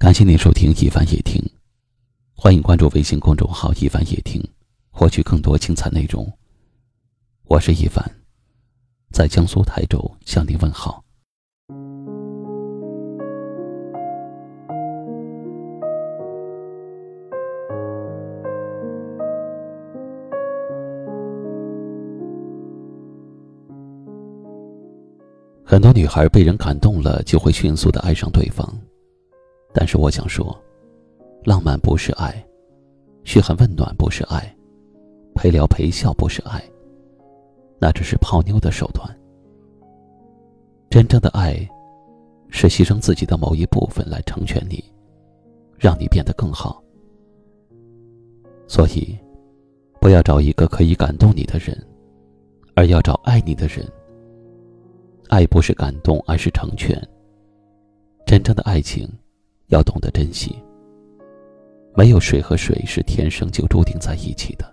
感谢您收听一凡夜听，欢迎关注微信公众号一凡夜听，获取更多精彩内容。我是一凡，在江苏台州向您问好。很多女孩被人感动了，就会迅速的爱上对方。但是我想说，浪漫不是爱，嘘寒问暖不是爱，陪聊陪笑不是爱，那只是泡妞的手段。真正的爱，是牺牲自己的某一部分来成全你，让你变得更好。所以，不要找一个可以感动你的人，而要找爱你的人。爱不是感动，而是成全。真正的爱情。要懂得珍惜。没有谁和谁是天生就注定在一起的。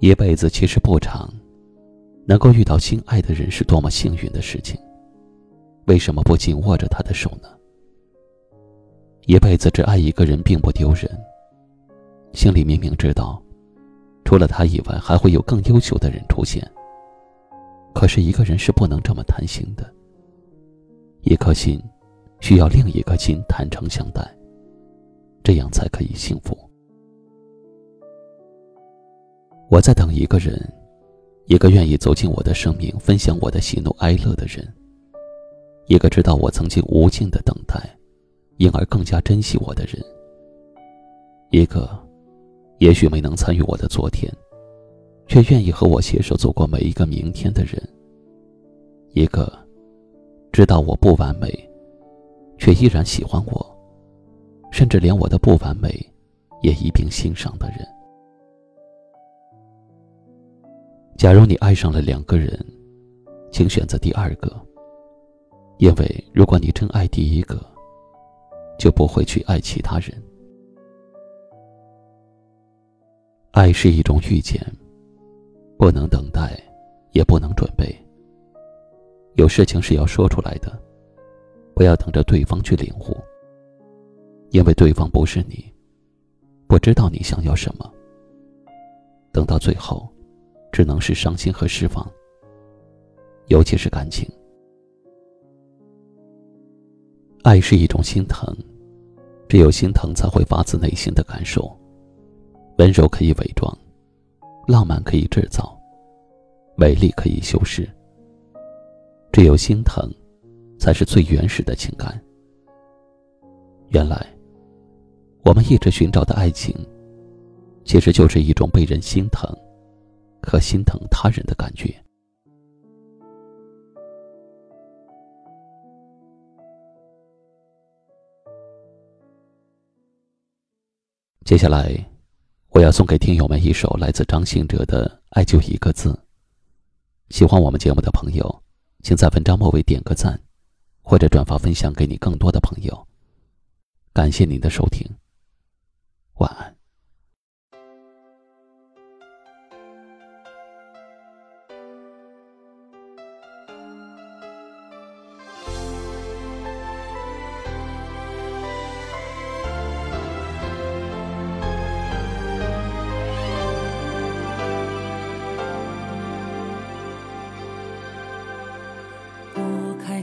一辈子其实不长，能够遇到心爱的人是多么幸运的事情。为什么不紧握着他的手呢？一辈子只爱一个人并不丢人，心里明明知道，除了他以外还会有更优秀的人出现。可是一个人是不能这么贪心的。一颗心，需要另一颗心坦诚相待，这样才可以幸福。我在等一个人，一个愿意走进我的生命，分享我的喜怒哀乐的人，一个知道我曾经无尽的等待，因而更加珍惜我的人，一个也许没能参与我的昨天，却愿意和我携手走过每一个明天的人，一个。知道我不完美，却依然喜欢我，甚至连我的不完美也一并欣赏的人。假如你爱上了两个人，请选择第二个，因为如果你真爱第一个，就不会去爱其他人。爱是一种遇见，不能等待，也不能准备。有事情是要说出来的，不要等着对方去领悟。因为对方不是你，不知道你想要什么。等到最后，只能是伤心和失望。尤其是感情，爱是一种心疼，只有心疼才会发自内心的感受。温柔可以伪装，浪漫可以制造，美丽可以修饰。只有心疼，才是最原始的情感。原来，我们一直寻找的爱情，其实就是一种被人心疼和心疼他人的感觉。接下来，我要送给听友们一首来自张信哲的《爱就一个字》。喜欢我们节目的朋友。请在文章末尾点个赞，或者转发分享给你更多的朋友。感谢您的收听，晚安。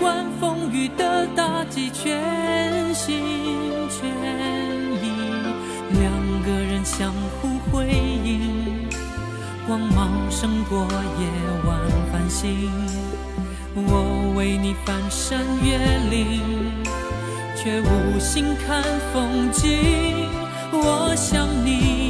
不管风雨的打击，全心全意，两个人相互辉映，光芒胜过夜晚繁星。我为你翻山越岭，却无心看风景。我想你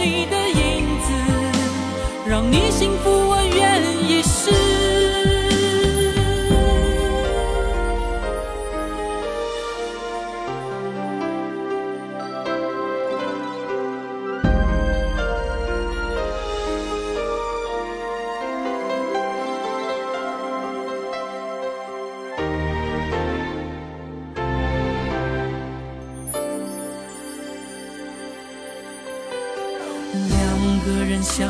你的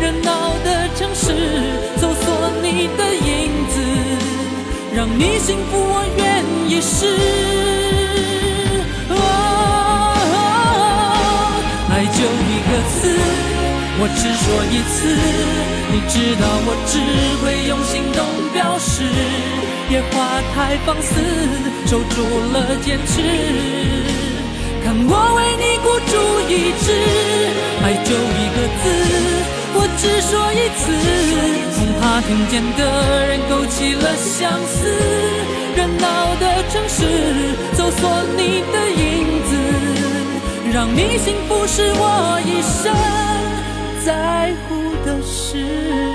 热闹的城市搜索你的影子，让你幸福我愿意试。爱就一个字，我只说一次，你知道我只会用行动表示，野花太放肆，守住了坚持。看我为你孤注一掷，爱就一个字，我只说一次。恐怕听见的人勾起了相思，热闹的城市搜索你的影子，让你幸福是我一生在乎的事。